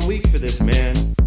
all week for this, man.